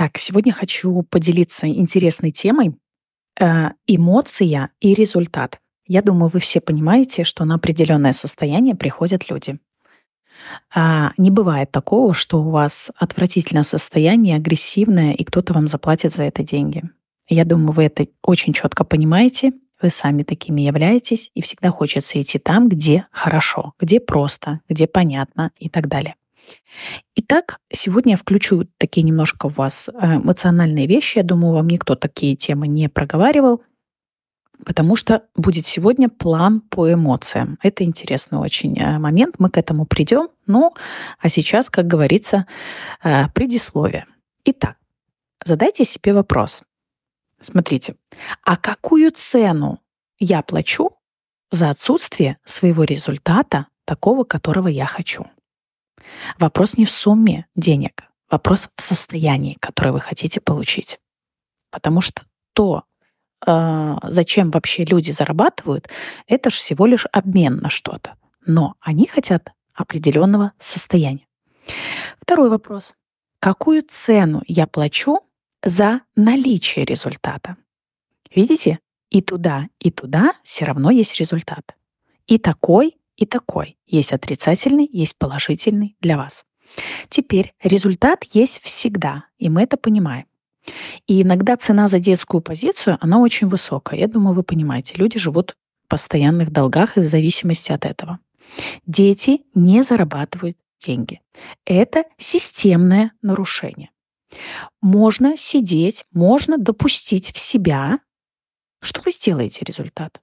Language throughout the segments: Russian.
Так, сегодня хочу поделиться интересной темой э, эмоция и результат. Я думаю, вы все понимаете, что на определенное состояние приходят люди. А, не бывает такого, что у вас отвратительное состояние, агрессивное, и кто-то вам заплатит за это деньги. Я думаю, вы это очень четко понимаете, вы сами такими являетесь, и всегда хочется идти там, где хорошо, где просто, где понятно и так далее. Итак, сегодня я включу такие немножко в вас э, эмоциональные вещи. Я думаю, вам никто такие темы не проговаривал, потому что будет сегодня план по эмоциям. Это интересный очень э, момент, мы к этому придем. Ну, а сейчас, как говорится, э, предисловие. Итак, задайте себе вопрос. Смотрите, а какую цену я плачу за отсутствие своего результата, такого, которого я хочу? Вопрос не в сумме денег, вопрос в состоянии, которое вы хотите получить. Потому что то, э, зачем вообще люди зарабатывают, это же всего лишь обмен на что-то. Но они хотят определенного состояния. Второй вопрос. Какую цену я плачу за наличие результата? Видите? И туда, и туда все равно есть результат. И такой, и такой. Есть отрицательный, есть положительный для вас. Теперь результат есть всегда, и мы это понимаем. И иногда цена за детскую позицию, она очень высокая. Я думаю, вы понимаете, люди живут в постоянных долгах и в зависимости от этого. Дети не зарабатывают деньги. Это системное нарушение. Можно сидеть, можно допустить в себя, что вы сделаете результат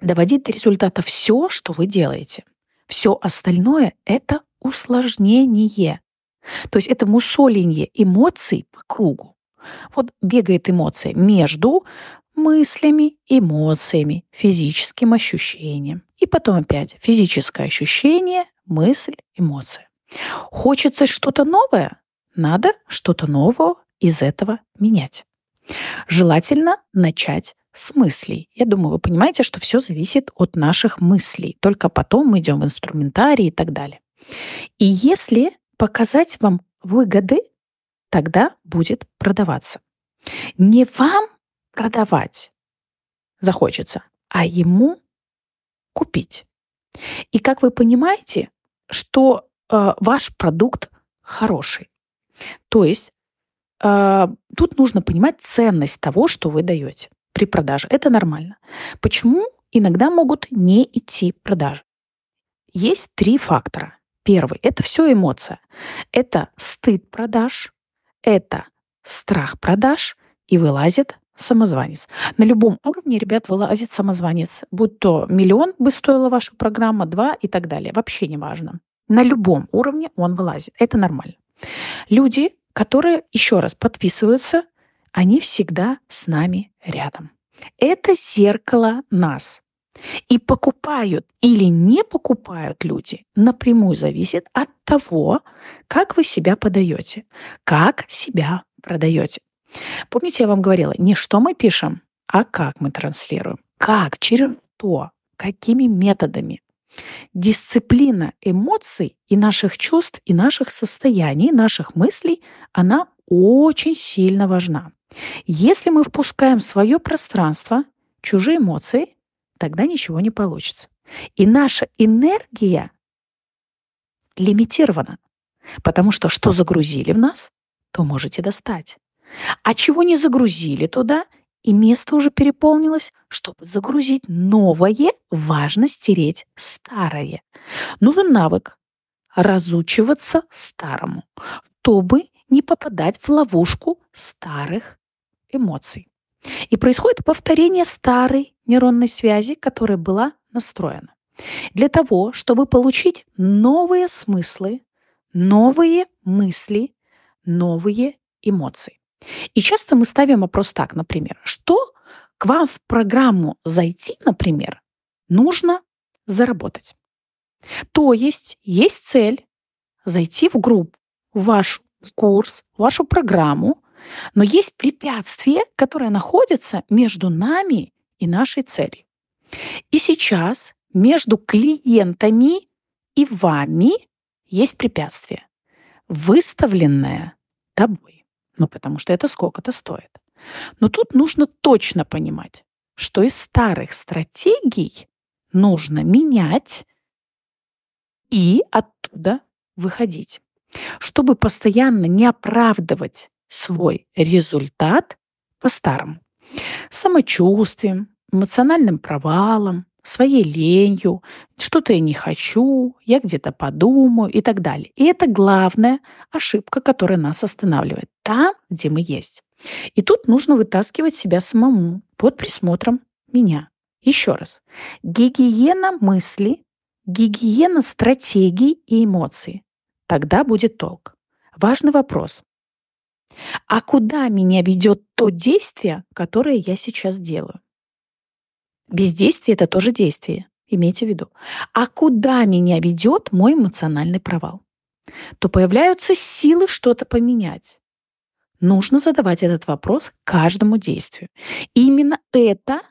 доводить до результата все, что вы делаете. Все остальное — это усложнение. То есть это мусоленье эмоций по кругу. Вот бегает эмоция между мыслями, эмоциями, физическим ощущением. И потом опять физическое ощущение, мысль, эмоция. Хочется что-то новое? Надо что-то новое из этого менять. Желательно начать с мыслей. Я думаю, вы понимаете, что все зависит от наших мыслей. Только потом мы идем в инструментарий и так далее. И если показать вам выгоды, тогда будет продаваться. Не вам продавать захочется, а ему купить. И как вы понимаете, что э, ваш продукт хороший. То есть э, тут нужно понимать ценность того, что вы даете при продаже. Это нормально. Почему иногда могут не идти продажи? Есть три фактора. Первый – это все эмоция. Это стыд продаж, это страх продаж и вылазит самозванец. На любом уровне, ребят, вылазит самозванец. Будь то миллион бы стоила ваша программа, два и так далее. Вообще не важно. На любом уровне он вылазит. Это нормально. Люди, которые, еще раз, подписываются они всегда с нами рядом. Это зеркало нас. И покупают или не покупают люди напрямую зависит от того, как вы себя подаете, как себя продаете. Помните, я вам говорила, не что мы пишем, а как мы транслируем. Как, через что, какими методами. Дисциплина эмоций и наших чувств, и наших состояний, наших мыслей, она очень сильно важна. Если мы впускаем в свое пространство чужие эмоции, тогда ничего не получится. И наша энергия лимитирована, потому что что загрузили в нас, то можете достать. А чего не загрузили туда, и место уже переполнилось, чтобы загрузить новое, важно стереть старое. Нужен навык разучиваться старому, чтобы не попадать в ловушку старых эмоций. И происходит повторение старой нейронной связи, которая была настроена. Для того, чтобы получить новые смыслы, новые мысли, новые эмоции. И часто мы ставим вопрос так, например, что к вам в программу зайти, например, нужно заработать. То есть есть цель зайти в группу, в вашу в курс, в вашу программу, но есть препятствие, которое находится между нами и нашей целью. И сейчас между клиентами и вами есть препятствие, выставленное тобой. Ну, потому что это сколько-то стоит. Но тут нужно точно понимать, что из старых стратегий нужно менять и оттуда выходить. Чтобы постоянно не оправдывать свой результат по-старому. Самочувствием, эмоциональным провалом, своей ленью, что-то я не хочу, я где-то подумаю и так далее. И это главная ошибка, которая нас останавливает там, где мы есть. И тут нужно вытаскивать себя самому под присмотром меня. Еще раз. Гигиена мысли, гигиена стратегий и эмоций. Тогда будет толк. Важный вопрос. А куда меня ведет то действие, которое я сейчас делаю? Бездействие – это тоже действие, имейте в виду. А куда меня ведет мой эмоциональный провал? То появляются силы что-то поменять. Нужно задавать этот вопрос каждому действию. И именно это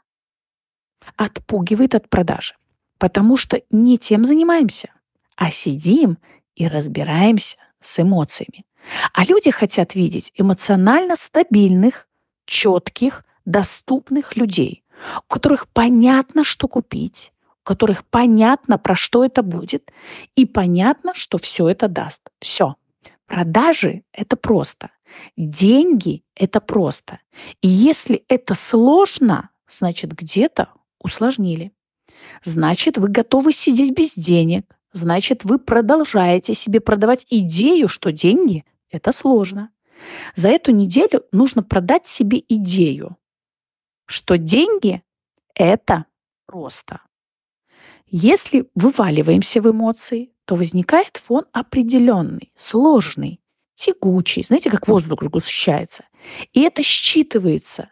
отпугивает от продажи. Потому что не тем занимаемся, а сидим и разбираемся с эмоциями. А люди хотят видеть эмоционально стабильных, четких, доступных людей, у которых понятно, что купить, у которых понятно, про что это будет, и понятно, что все это даст. Все. Продажи — это просто. Деньги — это просто. И если это сложно, значит, где-то усложнили. Значит, вы готовы сидеть без денег. Значит, вы продолжаете себе продавать идею, что деньги — это сложно. За эту неделю нужно продать себе идею, что деньги — это просто. Если вываливаемся в эмоции, то возникает фон определенный, сложный, тягучий. Знаете, как воздух сгущается. И это считывается.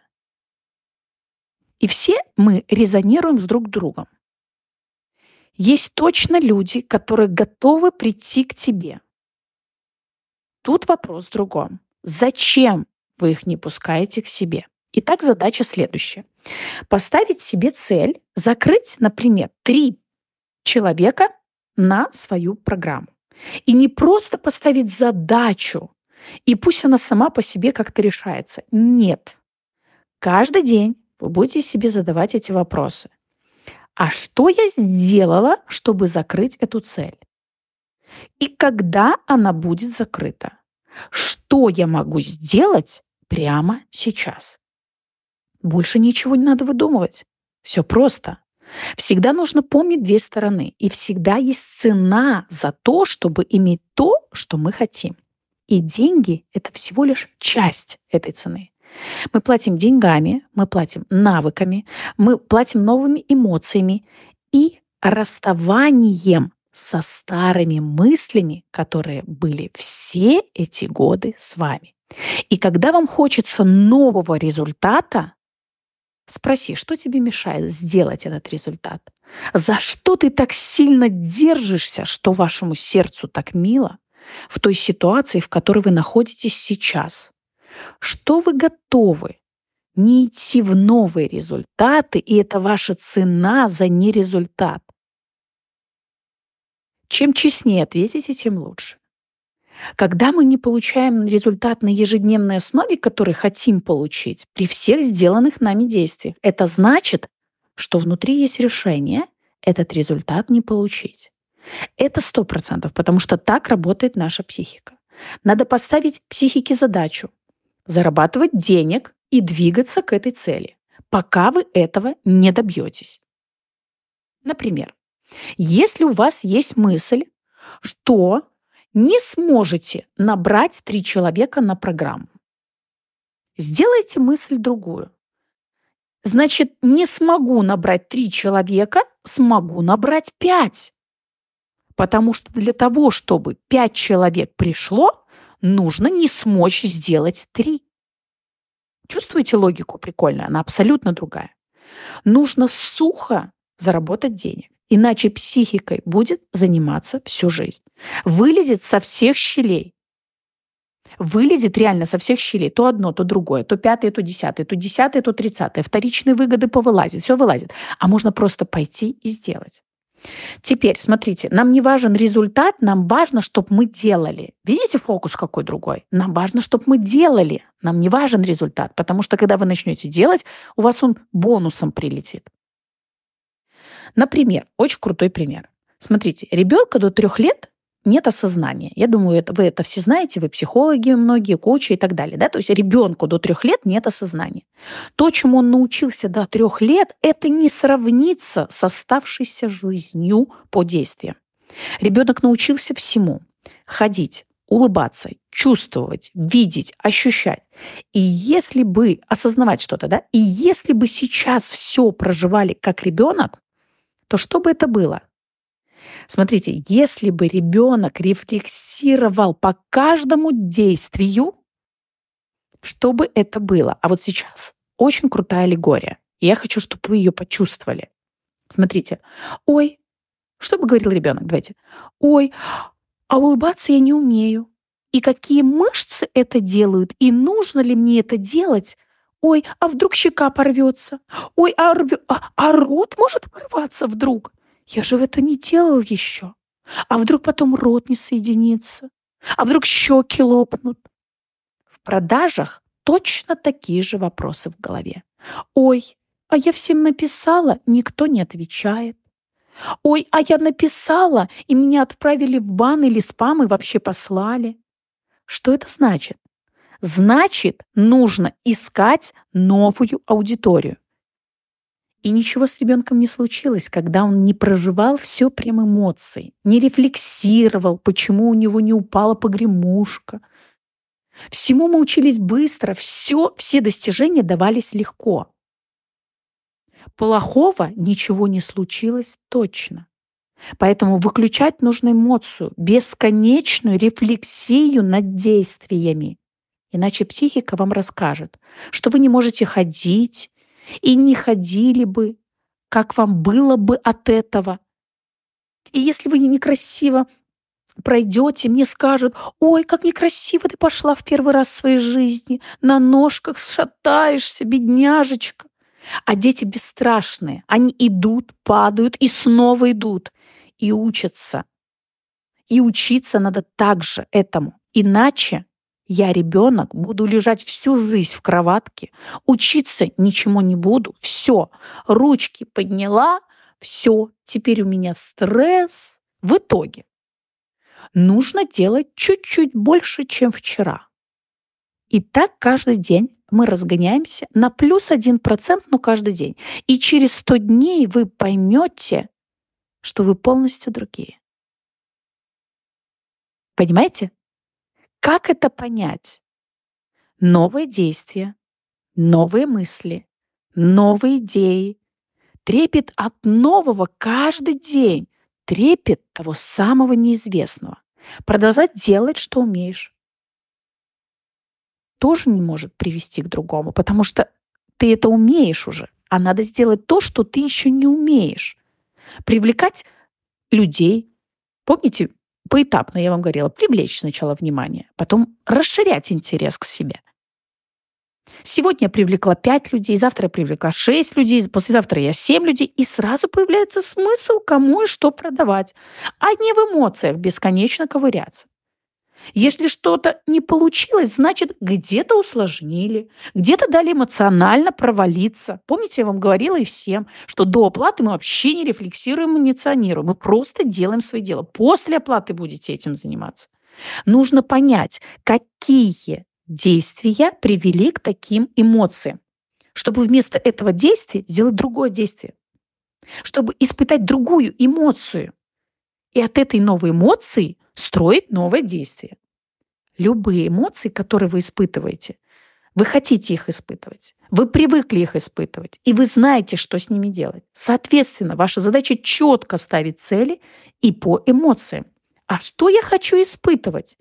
И все мы резонируем с друг другом. Есть точно люди, которые готовы прийти к тебе. Тут вопрос в другом. Зачем вы их не пускаете к себе? Итак, задача следующая. Поставить себе цель закрыть, например, три человека на свою программу. И не просто поставить задачу, и пусть она сама по себе как-то решается. Нет. Каждый день вы будете себе задавать эти вопросы. А что я сделала, чтобы закрыть эту цель? И когда она будет закрыта? Что я могу сделать прямо сейчас? Больше ничего не надо выдумывать. Все просто. Всегда нужно помнить две стороны. И всегда есть цена за то, чтобы иметь то, что мы хотим. И деньги — это всего лишь часть этой цены. Мы платим деньгами, мы платим навыками, мы платим новыми эмоциями и расставанием со старыми мыслями, которые были все эти годы с вами. И когда вам хочется нового результата, Спроси, что тебе мешает сделать этот результат? За что ты так сильно держишься, что вашему сердцу так мило в той ситуации, в которой вы находитесь сейчас? Что вы готовы не идти в новые результаты, и это ваша цена за нерезультат? Чем честнее ответите, тем лучше. Когда мы не получаем результат на ежедневной основе, который хотим получить, при всех сделанных нами действиях, это значит, что внутри есть решение этот результат не получить. Это сто процентов, потому что так работает наша психика. Надо поставить психике задачу зарабатывать денег и двигаться к этой цели, пока вы этого не добьетесь. Например, если у вас есть мысль, что не сможете набрать три человека на программу. Сделайте мысль другую. Значит, не смогу набрать три человека, смогу набрать пять. Потому что для того, чтобы пять человек пришло, нужно не смочь сделать три. Чувствуете логику прикольно? Она абсолютно другая. Нужно сухо заработать денег. Иначе психикой будет заниматься всю жизнь. Вылезет со всех щелей. Вылезет реально со всех щелей. То одно, то другое, то пятое, то десятое, то десятое, то тридцатое. Вторичные выгоды повылазит, все вылазит. А можно просто пойти и сделать. Теперь, смотрите, нам не важен результат, нам важно, чтобы мы делали. Видите фокус какой другой? Нам важно, чтобы мы делали. Нам не важен результат, потому что когда вы начнете делать, у вас он бонусом прилетит. Например, очень крутой пример. Смотрите, ребенка до трех лет нет осознания. Я думаю, это, вы это все знаете, вы психологи многие, коучи и так далее. Да? То есть ребенку до трех лет нет осознания. То, чему он научился до трех лет, это не сравнится с оставшейся жизнью по действиям. Ребенок научился всему. Ходить, улыбаться, чувствовать, видеть, ощущать. И если бы осознавать что-то, да, и если бы сейчас все проживали как ребенок, то что бы это было? Смотрите, если бы ребенок рефлексировал по каждому действию, что бы это было? А вот сейчас очень крутая аллегория. Я хочу, чтобы вы ее почувствовали. Смотрите. Ой, что бы говорил ребенок? Давайте. Ой, а улыбаться я не умею. И какие мышцы это делают? И нужно ли мне это делать? Ой, а вдруг щека порвется? Ой, а, рвё... а, а рот может порваться вдруг? Я же это не делал еще. А вдруг потом рот не соединится? А вдруг щеки лопнут? В продажах точно такие же вопросы в голове. Ой, а я всем написала, никто не отвечает. Ой, а я написала, и меня отправили в бан или спам и вообще послали. Что это значит? Значит, нужно искать новую аудиторию. И ничего с ребенком не случилось, когда он не проживал все прям эмоций, не рефлексировал, почему у него не упала погремушка. Всему мы учились быстро, все, все достижения давались легко. Плохого ничего не случилось точно. Поэтому выключать нужно эмоцию, бесконечную рефлексию над действиями. Иначе психика вам расскажет, что вы не можете ходить, и не ходили бы, как вам было бы от этого. И если вы некрасиво пройдете, мне скажут, ой, как некрасиво ты пошла в первый раз в своей жизни, на ножках шатаешься, бедняжечка. А дети бесстрашные, они идут, падают и снова идут, и учатся. И учиться надо также этому. Иначе я ребенок, буду лежать всю жизнь в кроватке, учиться ничему не буду. Все, ручки подняла, все, теперь у меня стресс. В итоге нужно делать чуть-чуть больше, чем вчера. И так каждый день мы разгоняемся на плюс один процент, но каждый день. И через 100 дней вы поймете, что вы полностью другие. Понимаете? Как это понять? Новые действия, новые мысли, новые идеи, трепет от нового каждый день, трепет того самого неизвестного. Продолжать делать, что умеешь. Тоже не может привести к другому, потому что ты это умеешь уже, а надо сделать то, что ты еще не умеешь. Привлекать людей. Помните, поэтапно, я вам говорила, привлечь сначала внимание, потом расширять интерес к себе. Сегодня я привлекла 5 людей, завтра я привлекла 6 людей, послезавтра я 7 людей, и сразу появляется смысл, кому и что продавать, а не в эмоциях бесконечно ковыряться. Если что-то не получилось, значит, где-то усложнили, где-то дали эмоционально провалиться. Помните, я вам говорила и всем, что до оплаты мы вообще не рефлексируем, инициируем. Мы просто делаем свои дела. После оплаты будете этим заниматься. Нужно понять, какие действия привели к таким эмоциям, чтобы вместо этого действия сделать другое действие, чтобы испытать другую эмоцию. И от этой новой эмоции строить новое действие. Любые эмоции, которые вы испытываете, вы хотите их испытывать, вы привыкли их испытывать, и вы знаете, что с ними делать. Соответственно, ваша задача четко ставить цели и по эмоциям. А что я хочу испытывать?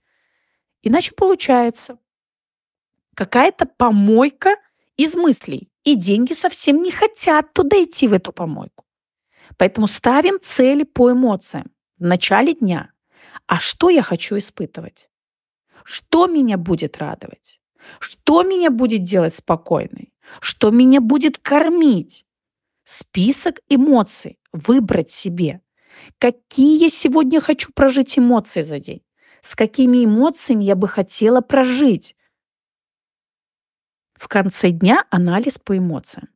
Иначе получается какая-то помойка из мыслей, и деньги совсем не хотят туда идти, в эту помойку. Поэтому ставим цели по эмоциям в начале дня – а что я хочу испытывать? Что меня будет радовать? Что меня будет делать спокойной? Что меня будет кормить? Список эмоций выбрать себе. Какие сегодня хочу прожить эмоции за день? С какими эмоциями я бы хотела прожить? В конце дня анализ по эмоциям.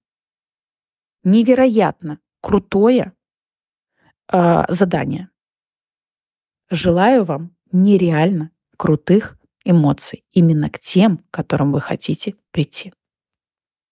Невероятно крутое э, задание. Желаю вам нереально крутых эмоций именно к тем, к которым вы хотите прийти.